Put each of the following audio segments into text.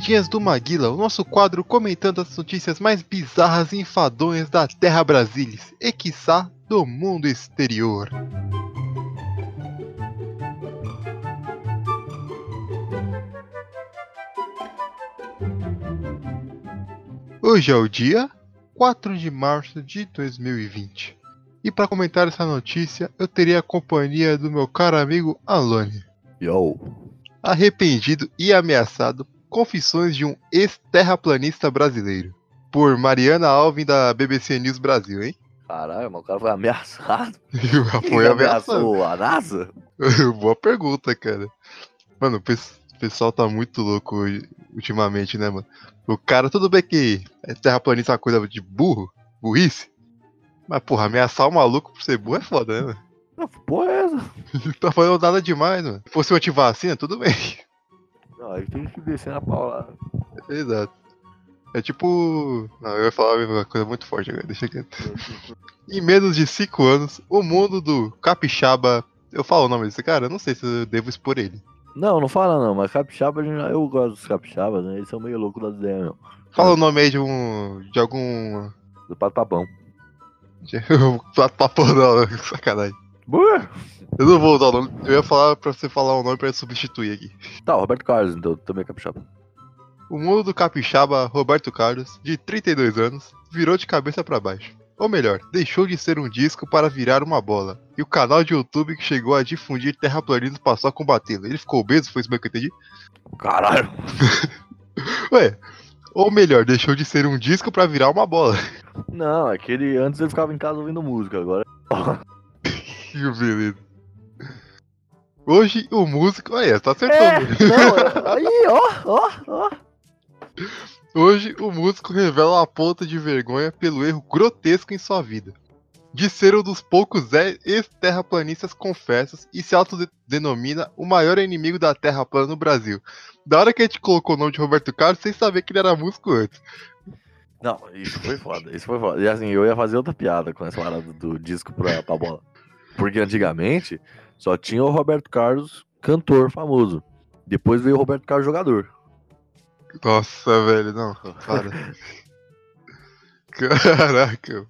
Rapidinhas do Maguila, o nosso quadro comentando as notícias mais bizarras e enfadonhas da Terra Brasilis e quiçá do mundo exterior. Hoje é o dia 4 de março de 2020. E para comentar essa notícia, eu teria a companhia do meu caro amigo Alone. Yo. Arrependido e ameaçado, confissões de um ex-terraplanista brasileiro. Por Mariana Alvin da BBC News Brasil, hein? Caralho, mas o cara foi ameaçado. Foi ameaçado. ameaçou a NASA? Boa pergunta, cara. Mano, o pes- pessoal tá muito louco hoje- ultimamente, né, mano? O cara, tudo bem que é terraplanista é uma coisa de burro, burrice. Mas, porra, ameaçar o maluco por ser burro é foda, né, mano? Não, porra é essa? Tá falando nada demais, mano. Se fosse uma antivacina, tudo bem. Não, aí tem que descer na paulada. Exato. É tipo. Não, eu ia falar uma coisa muito forte agora, deixa quieto. Em menos de 5 anos, o mundo do capixaba. Eu falo o nome desse cara? Eu não sei se eu devo expor ele. Não, não fala não, mas capixaba, eu gosto dos capixabas, né? Eles são meio loucos das ideias, meu. Fala o nome aí de um. de algum. Do pato papão. De um papo não, sacanagem. Eu não vou usar o nome. Eu ia falar pra você falar o nome pra substituir aqui. Tá, o Roberto Carlos, então, também é capixaba. O mundo do capixaba Roberto Carlos, de 32 anos, virou de cabeça pra baixo. Ou melhor, deixou de ser um disco para virar uma bola. E o canal de YouTube que chegou a difundir terraplanismo passou a combatê-lo. Ele ficou obeso, foi isso mesmo que eu entendi? Caralho! Ué, ou melhor, deixou de ser um disco pra virar uma bola. Não, é que ele antes ele ficava em casa ouvindo música, agora. Que beleza. Hoje o músico. Olha, tá É, acertando. não, aí, ó, ó, ó. Hoje, o músico revela uma ponta de vergonha pelo erro grotesco em sua vida. De ser um dos poucos e- ex-terraplanistas confessos e se autodenomina o maior inimigo da Terra plana no Brasil. Da hora que a gente colocou o nome de Roberto Carlos sem saber que ele era músico antes. Não, isso foi foda, isso foi foda. E assim, eu ia fazer outra piada com essa parada do disco pra, pra bola. Porque antigamente só tinha o Roberto Carlos, cantor famoso. Depois veio o Roberto Carlos, jogador. Nossa, velho, não, para. Caraca.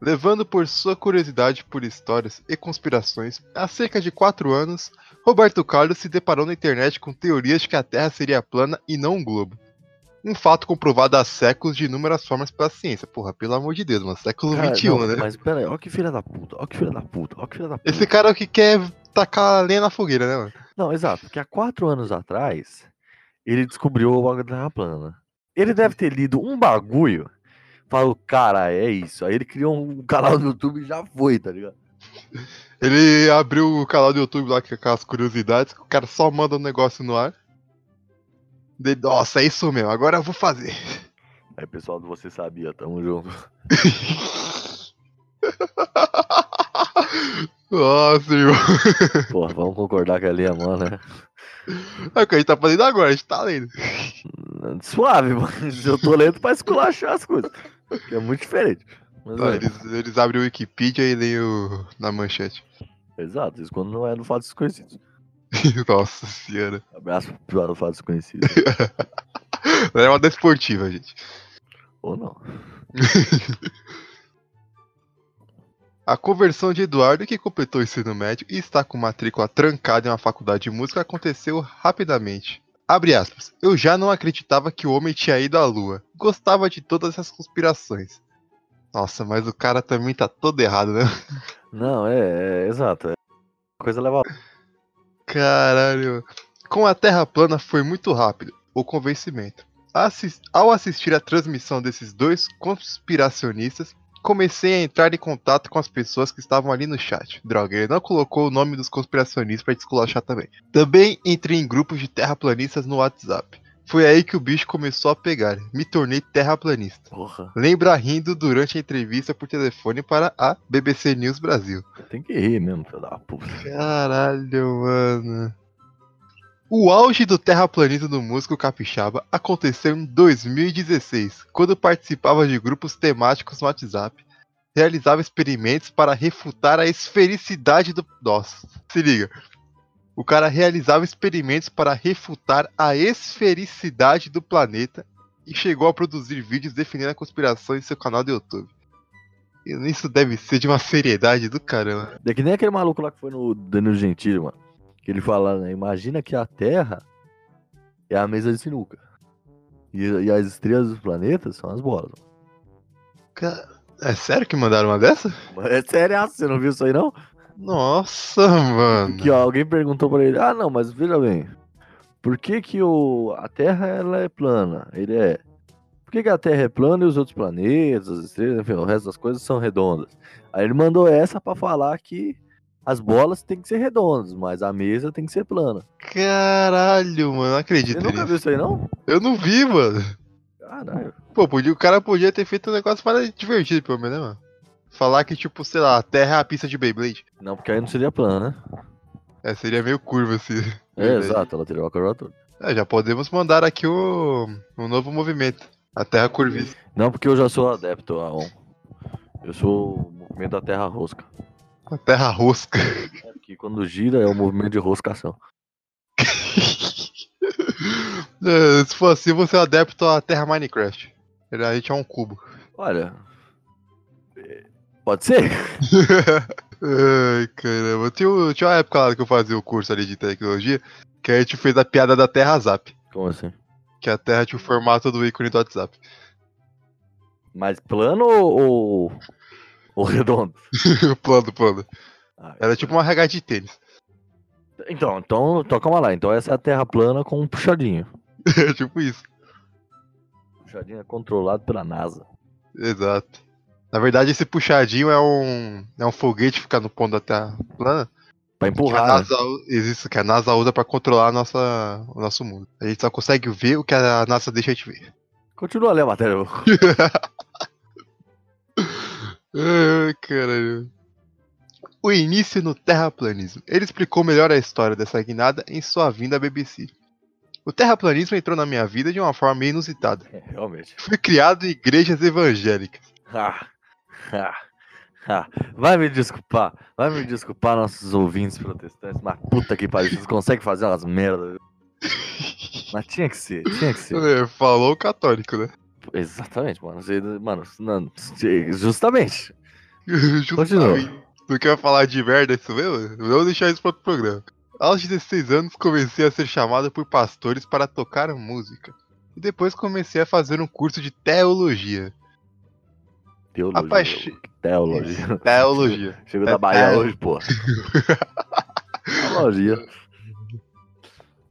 Levando por sua curiosidade por histórias e conspirações, há cerca de 4 anos, Roberto Carlos se deparou na internet com teorias de que a Terra seria plana e não um globo. Um fato comprovado há séculos de inúmeras formas pela ciência. Porra, pelo amor de Deus, mano, século Cara, XXI, não, né? Mas pera aí, ó que filha da puta, ó que filha da puta, ó que filha da puta. Esse cara é o que quer tacar a lenha na fogueira, né, mano? Não, exato, porque há quatro anos atrás ele descobriu o bagulho da Terra plana. Ele deve ter lido um bagulho, falou, cara, é isso. Aí ele criou um canal no YouTube e já foi, tá ligado? Ele abriu o canal do YouTube lá com aquelas curiosidades, o cara só manda um negócio no ar. Nossa, é isso mesmo, agora eu vou fazer. Aí, pessoal do Você Sabia, tamo junto. Nossa, irmão. Pô, vamos concordar que ali é mano, né? É o que a gente tá fazendo agora, a gente tá lendo. Suave, mas eu tô lendo pra esculachar as coisas. Que é muito diferente. Mas, Ah, é, eles, eles abrem o Wikipedia e leem o, na manchete. Exato, isso quando não é no fato desconhecido. Nossa senhora. Abraço pro fato desconhecido. Não é uma desportiva, gente. Ou não. A conversão de Eduardo, que completou o ensino médio e está com matrícula trancada em uma faculdade de música, aconteceu rapidamente. Abre aspas. Eu já não acreditava que o homem tinha ido à lua. Gostava de todas essas conspirações. Nossa, mas o cara também tá todo errado, né? Não, é, é exato. É. Coisa leva. Caralho. Com a Terra plana foi muito rápido o convencimento. Assis- Ao assistir a transmissão desses dois conspiracionistas, comecei a entrar em contato com as pessoas que estavam ali no chat. Droga, ele não colocou o nome dos conspiracionistas pra desculachar também. Também entrei em grupos de terraplanistas no WhatsApp. Foi aí que o bicho começou a pegar. Me tornei terraplanista. Porra, Lembra rindo durante a entrevista por telefone para a BBC News Brasil. tem que rir mesmo, filho da puta. Caralho, mano. O auge do terraplanismo do músico capixaba aconteceu em 2016, quando participava de grupos temáticos no WhatsApp. Realizava experimentos para refutar a esfericidade do. Nossa, se liga. O cara realizava experimentos para refutar a esfericidade do planeta e chegou a produzir vídeos defendendo a conspiração em seu canal do YouTube. Isso deve ser de uma seriedade do caramba. É que nem aquele maluco lá que foi no Danilo Gentili, mano. Que ele fala, né? Imagina que a Terra é a mesa de sinuca. E, e as estrelas dos planetas são as bolas. Ca- É sério que mandaram uma dessa? É sério, você não viu isso aí não? Nossa, mano. Que ó, alguém perguntou pra ele, ah não, mas veja bem, por que que o, a Terra ela é plana? Ele é. Por que, que a Terra é plana e os outros planetas, as estrelas, enfim, o resto das coisas são redondas? Aí ele mandou essa pra falar que as bolas têm que ser redondas, mas a mesa tem que ser plana. Caralho, mano. Não Você acredito nunca nisso. viu isso aí não? Eu não vi, mano. Caralho. Pô, podia, o cara podia ter feito um negócio mais divertido, pelo menos, né, mano? Falar que, tipo, sei lá, a Terra é a pista de Beyblade. Não, porque aí não seria plana, né? É, seria meio curva, assim. É, exato, ela teria uma curvatura. É, já podemos mandar aqui o, um novo movimento. A Terra curvista. Não, porque eu já sou adepto a um. Eu sou o movimento da Terra Rosca. A Terra rosca. É, porque quando gira é o movimento de roscação. É, Se for assim, você é adepto à Terra Minecraft. A gente é um cubo. Olha. Pode ser? Ai, caramba. Tinha, um- tinha uma época lá que eu fazia o curso ali de tecnologia que a gente fez a piada da Terra Zap. Como assim? Que a Terra tinha o formato do ícone do WhatsApp. Mais plano ou, ou, redondo? plano, plano. Ah, Era tipo uma regata de tênis. Então, então, então, calma lá. Então essa é a Terra plana com um puxadinho. É tipo isso. Puxadinho é controlado pela NASA. Exato. Na verdade, esse puxadinho é um, é um foguete que fica no ponto da Terra plana. Pra Que a empurrar, né? NASA, que a NASA usa pra controlar nossa, o nosso mundo. A gente só consegue ver o que a NASA deixa a gente ver. Continua a ler a matéria. Ai, caralho. O início no terraplanismo. Ele explicou melhor a história dessa guinada em sua vinda à BBC. O terraplanismo entrou na minha vida de uma forma meio inusitada. É, realmente. Fui criado em igrejas evangélicas. Ah. Vai me desculpar, vai me desculpar nossos ouvintes protestantes, mas puta que pariu, vocês conseguem fazer umas merdas. Mas tinha que ser, tinha que ser. É, Falou o católico, né? Exatamente, mano. Mano, não, justamente. Justamente. Tu quer falar de merda isso mesmo? Vamos deixar isso para outro programa. Aos 16 anos comecei a ser chamado por pastores para tocar música. E depois comecei a fazer um curso de teologia. Teologia. Apaixo- Teologia. Teologia. Chegou É da Bahia hoje, pô. Teologia.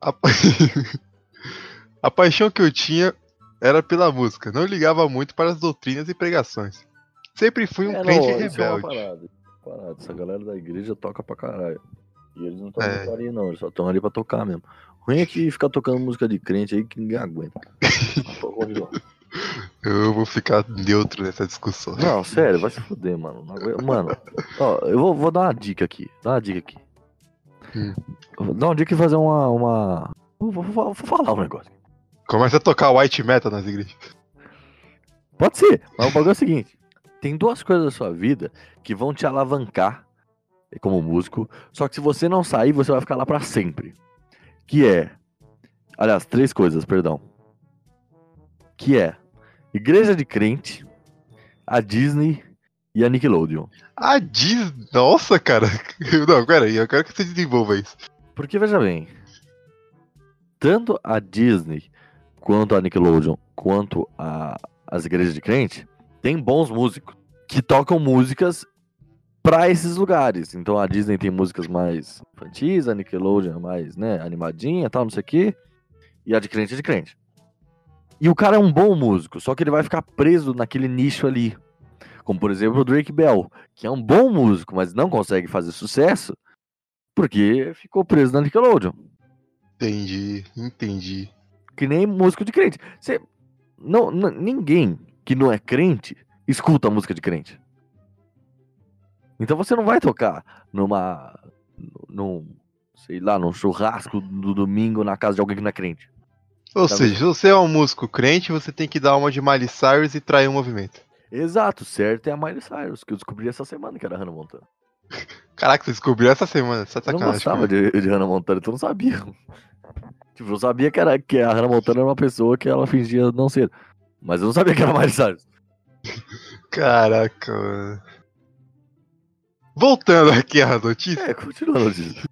A... pa- a paixão que eu tinha era pela música. Não ligava muito para as doutrinas e pregações. Sempre fui um É, crente não, é uma rebelde. parada. parada. Essa galera da igreja toca pra caralho. E eles não estão É. ali, não. Eles só estão ali pra tocar mesmo. Ruim é que ficar tocando música de crente aí que ninguém aguenta. Mas. Eu vou ficar neutro nessa discussão. não, sério, vai se fuder, mano. Mano, ó, eu vou, vou dar uma dica aqui. Dá uma dica aqui. Hum. Dar uma dica e fazer uma. uma... Vou, vou- vou falar um negócio. Começa a tocar white metal nas igrejas. Pode ser, mas o bagulho é o seguinte: tem duas coisas da sua vida que vão te alavancar como músico, só que se você não sair, você vai ficar lá pra sempre. Que é. Aliás, três coisas, perdão. Que é igreja de crente, a Disney e a Nickelodeon. A Disney. Nossa, cara. Não, pera aí, eu quero que você desenvolva isso. Porque veja bem, tanto a Disney quanto a Nickelodeon, quanto a, as igrejas de crente, tem bons músicos que tocam músicas para esses lugares. Então a Disney tem músicas mais infantis, a Nickelodeon é mais, né, animadinha, tal, não sei o quê, e a de crente é de crente. E o cara é um bom músico, só que ele vai ficar preso naquele nicho ali. Como por exemplo o Drake Bell, que é um bom músico, mas não consegue fazer sucesso porque ficou preso na Nickelodeon. Entendi, entendi. Que nem músico de crente. Você, não, não, ninguém que não é crente escuta música de crente. Então você não vai tocar numa. num. sei lá, num churrasco do domingo na casa de alguém que não é crente. Ou Tá seja, se você é um músico crente, você tem que dar uma de Miley Cyrus e trair o movimento. Exato, certo é a Miley Cyrus, que eu descobri essa semana que era Hannah Montana. Caraca, você descobriu essa semana, você tá Eu não gostava de, de Hannah Montana, então eu não sabia. Tipo, eu sabia que, era, que a Hannah Montana era uma pessoa que ela fingia não ser. Mas eu não sabia que era a Miley Cyrus. Caraca, mano. Voltando aqui à notícia. É, continuando disso.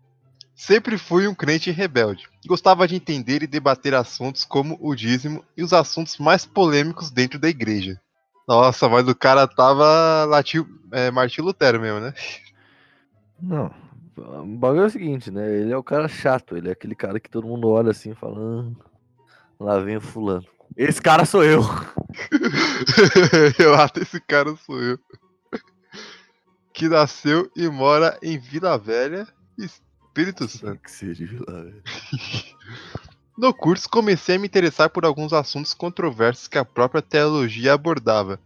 Sempre fui um crente rebelde. Gostava de entender e debater assuntos como o dízimo e os assuntos mais polêmicos dentro da igreja. Nossa, mas o cara tava latiu, é, Martim Lutero mesmo, né? Não. O bagulho é o seguinte, né? Ele é o cara chato, ele é aquele cara que todo mundo olha assim e fala. "Ah, lá vem o fulano. Esse cara sou eu. eu acho esse cara sou eu. Que nasceu e mora em Vila Velha, Espírito Santo. Que seja lá, velho. No curso, comecei a me interessar por alguns assuntos controversos que a própria teologia abordava.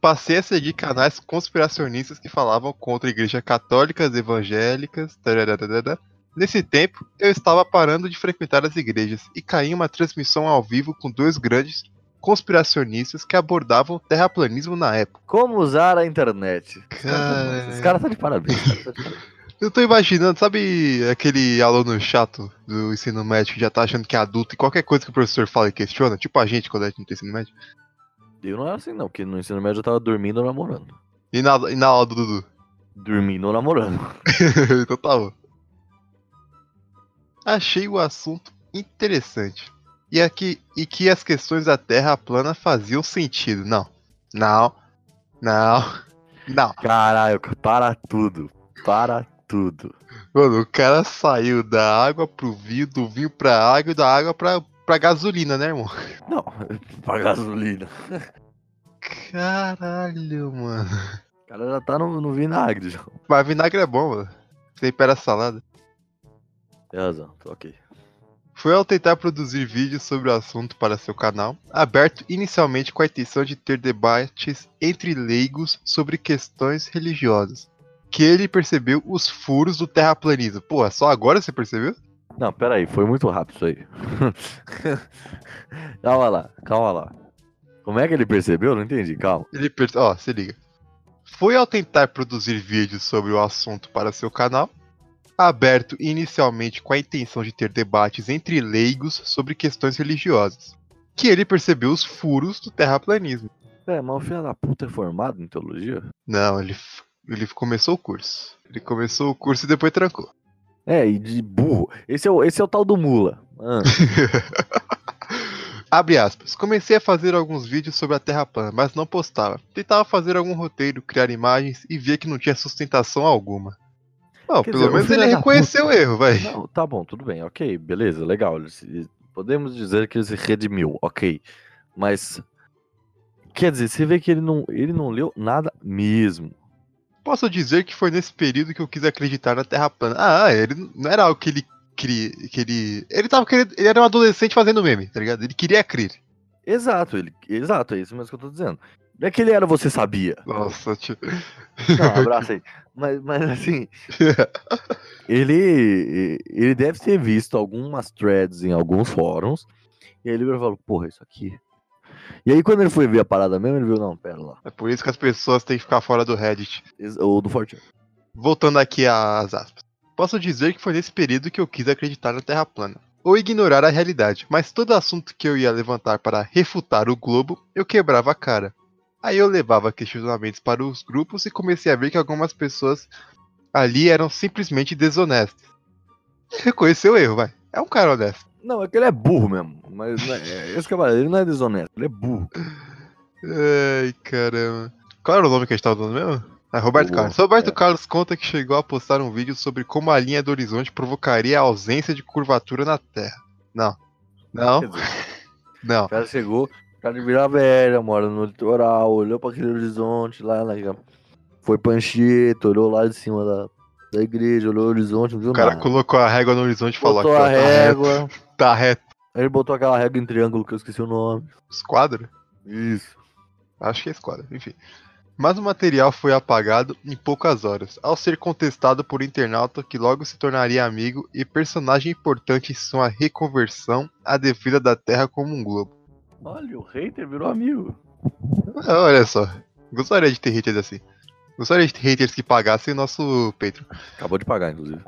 Passei a seguir canais conspiracionistas que falavam contra igrejas católicas, evangélicas. tarararara. Nesse tempo, eu estava parando de frequentar as igrejas e caí em uma transmissão ao vivo com dois grandes conspiracionistas que abordavam o terraplanismo na época. Como usar a internet? Cara. Esse cara tá de parabéns. cara tá de parabéns. Eu tô imaginando, sabe aquele aluno chato do ensino médio que já tá achando que é adulto e qualquer coisa que o professor fala e questiona? Tipo a gente quando a gente não tem ensino médio. Eu não era assim, não, porque no ensino médio eu tava dormindo ou namorando. E na, e na aula do Dudu? Dormindo ou namorando. então tá bom. Achei o assunto interessante. E, aqui, e que as questões da Terra plana faziam sentido. Não. Não. Não. Não. Caralho, para tudo. Para tudo. Mano, o cara saiu da água pro vinho, do vinho pra água e da água pra, pra gasolina, né, irmão? Não, pra gasolina. Caralho, mano. O cara já tá no, no vinagre já. Mas vinagre é bom, mano. Tempera a salada. Tem razão, tô ok. Foi ao tentar produzir vídeos sobre o assunto para seu canal, aberto inicialmente com a intenção de ter debates entre leigos sobre questões religiosas, que ele percebeu os furos do terraplanismo. Pô, só agora você percebeu? Não, pera aí, foi muito rápido isso aí. calma lá, calma lá. Como é que ele percebeu? Não entendi, calma. Ele perce... Ó, se liga. Foi ao tentar produzir vídeos sobre o assunto para seu canal, aberto inicialmente com a intenção de ter debates entre leigos sobre questões religiosas, que ele percebeu os furos do terraplanismo. É, mas o filho da puta é formado em teologia? Não, ele, ele começou o curso. Ele começou o curso e depois trancou. É, e de burro. Esse é o, esse é o tal do mula. Ah, Abre aspas. Comecei a fazer alguns vídeos sobre a Terra plana, mas não postava. Tentava fazer algum roteiro, criar imagens e via que não tinha sustentação alguma. Quer pelo dizer, menos ele reconheceu o erro, vai. não, tá bom, tudo bem, ok, beleza, legal. Podemos dizer que ele se redimiu, ok. Mas. Quer dizer, você vê que ele não, ele não leu nada mesmo. Posso dizer que foi nesse período que eu quis acreditar na Terra plana. Ah, ele não era algo que ele queria. Que ele. Ele tava querendo. Ele era um adolescente fazendo meme, tá ligado? Ele queria crer. Exato, ele, exato, é isso mesmo que eu tô dizendo. Não é que ele era você sabia. Nossa, tio. Não, abraça aí. Mas, mas assim, ele, ele deve ter visto algumas threads em alguns fóruns. E aí ele falou, porra, isso aqui. E aí quando ele foi ver a parada mesmo, ele viu, não, pera lá. É por isso que as pessoas têm que ficar fora do Reddit. Ou do Fortune. Voltando aqui às aspas. Posso dizer que foi nesse período que eu quis acreditar na Terra plana. Ou ignorar a realidade, mas todo assunto que eu ia levantar para refutar o globo, eu quebrava a cara. Aí eu levava questionamentos para os grupos e comecei a ver que algumas pessoas ali eram simplesmente desonestas. Reconheceu o erro, vai. É um cara honesto. Não, é que ele é burro mesmo. Mas é, é, esse eu falei, ele não é desonesto, ele é burro. Ai, caramba. Qual era o nome que a gente tava dando mesmo? Ah, Roberto O- Carlos. Roberto é. Carlos conta que chegou a postar um vídeo sobre como a linha do horizonte provocaria a ausência de curvatura na Terra. Não. Não, dizer, não. o cara chegou, o cara de Vila Velha, mora no litoral, olhou pra aquele horizonte lá, na, foi pra Anchieta, olhou lá de cima da, da igreja, olhou o horizonte, não viu O cara nada. colocou a régua no horizonte e falou Botou aqui, ó, a tá reto, régua, tá reto. aí ele botou aquela régua em triângulo que eu esqueci o nome. Esquadra? Isso. Acho que é esquadra, enfim. Mas o material foi apagado em poucas horas, ao ser contestado por internauta que logo se tornaria amigo e personagem importante em sua reconversão à defesa da Terra como um globo. Olha, o hater virou amigo. Ah, olha só, gostaria de ter haters assim. De ter haters que pagassem o nosso Patreon. Acabou de pagar, inclusive.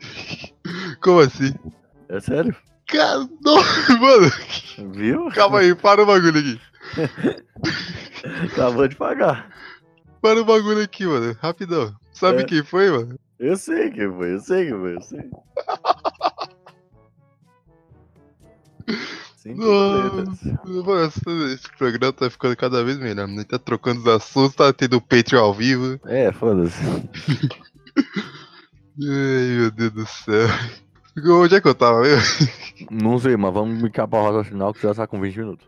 Como assim? É sério. Cara, não, mano, Viu? calma aí, para o bagulho aqui. Acabou de pagar. Para o bagulho aqui, mano, rapidão. Sabe É. quem foi, mano? Eu sei que foi, eu sei que foi, eu sei. Sem Nossa. dúvidas. Mano, esse- programa tá ficando cada vez melhor. Gente tá trocando os assuntos, tá tendo o Patreon ao vivo. É, foda-se. Ai, meu Deus do céu. Onde é que eu tava mesmo? Não sei, mas vamos micar pra rota final que já tá com 20 minutos.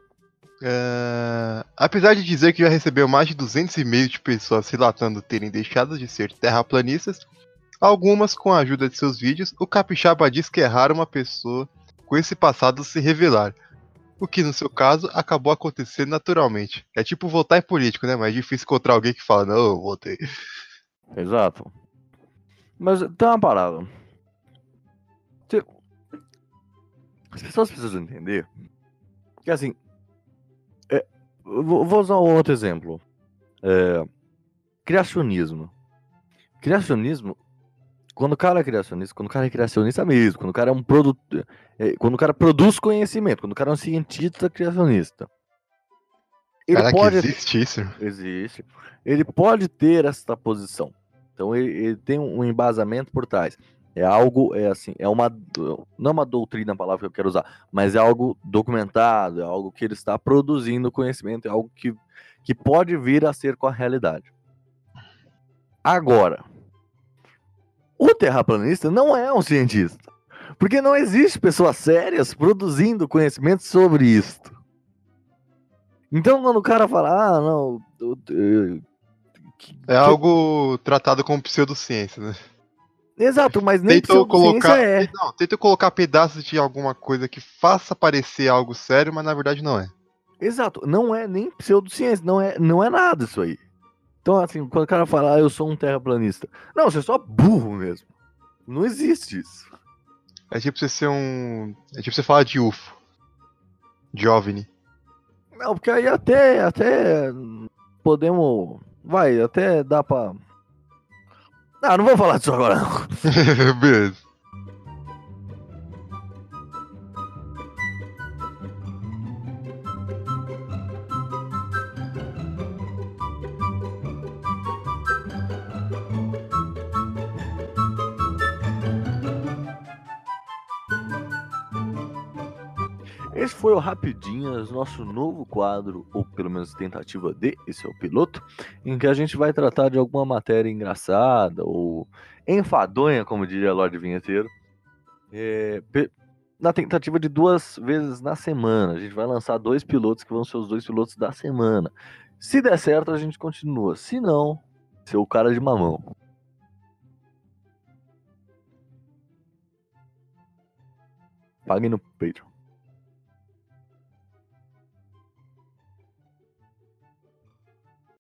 É, Apesar de dizer que já recebeu mais de 200 e-mails de pessoas relatando terem deixado de ser terraplanistas, algumas com a ajuda de seus vídeos, o Capixaba diz que é raro uma pessoa com esse passado se revelar. O que, no seu caso, acabou acontecendo naturalmente. É tipo votar em político, né? Mas é difícil encontrar alguém que fala, não, eu votei. Exato. Mas tem uma parada. As pessoas precisam entender que assim. é, vou usar um outro exemplo. É, criacionismo. Criacionismo. Quando o cara é criacionista, quando o cara é criacionista mesmo, quando o cara é um produto. é, quando o cara produz conhecimento, quando o cara é um cientista criacionista. Ele Caraca, pode existe isso? Existe. Ele pode ter essa posição. Então ele, ele tem um embasamento por trás. É algo, é assim, é uma. Não é uma doutrina a palavra que eu quero usar, mas é algo documentado, é algo que ele está produzindo conhecimento, é algo que, que pode vir a ser com a realidade. Agora, o terraplanista não é um cientista. Porque não existe pessoas sérias produzindo conhecimento sobre isto. Então, quando o cara fala, ah, não. eu- eu- que- É algo tratado como pseudociência, né? Exato, mas nem Tentou colocar, é. não, tentou colocar pedaços de alguma coisa que faça parecer algo sério, mas na verdade não é. Exato, não é nem pseudociência, não é, não é nada isso aí. Então, assim, quando o cara fala, ah, eu sou um terraplanista. Não, você é só burro mesmo. Não existe isso. É tipo você ser um. É tipo você falar de UFO. De OVNI. Não, porque aí até, até podemos. Vai, até dá pra. Ah, não vou falar disso agora, não. Beleza. Esse foi o Rapidinhas, nosso novo quadro, ou pelo menos tentativa de, esse é o piloto, em que a gente vai tratar de alguma matéria engraçada ou enfadonha, como diria Lorde Vinheteiro, é, na tentativa de duas vezes na semana. A gente vai lançar dois pilotos que vão ser os dois pilotos da semana. Se der certo, a gente continua. Se não, ser o cara de mamão. Paguem no Patreon.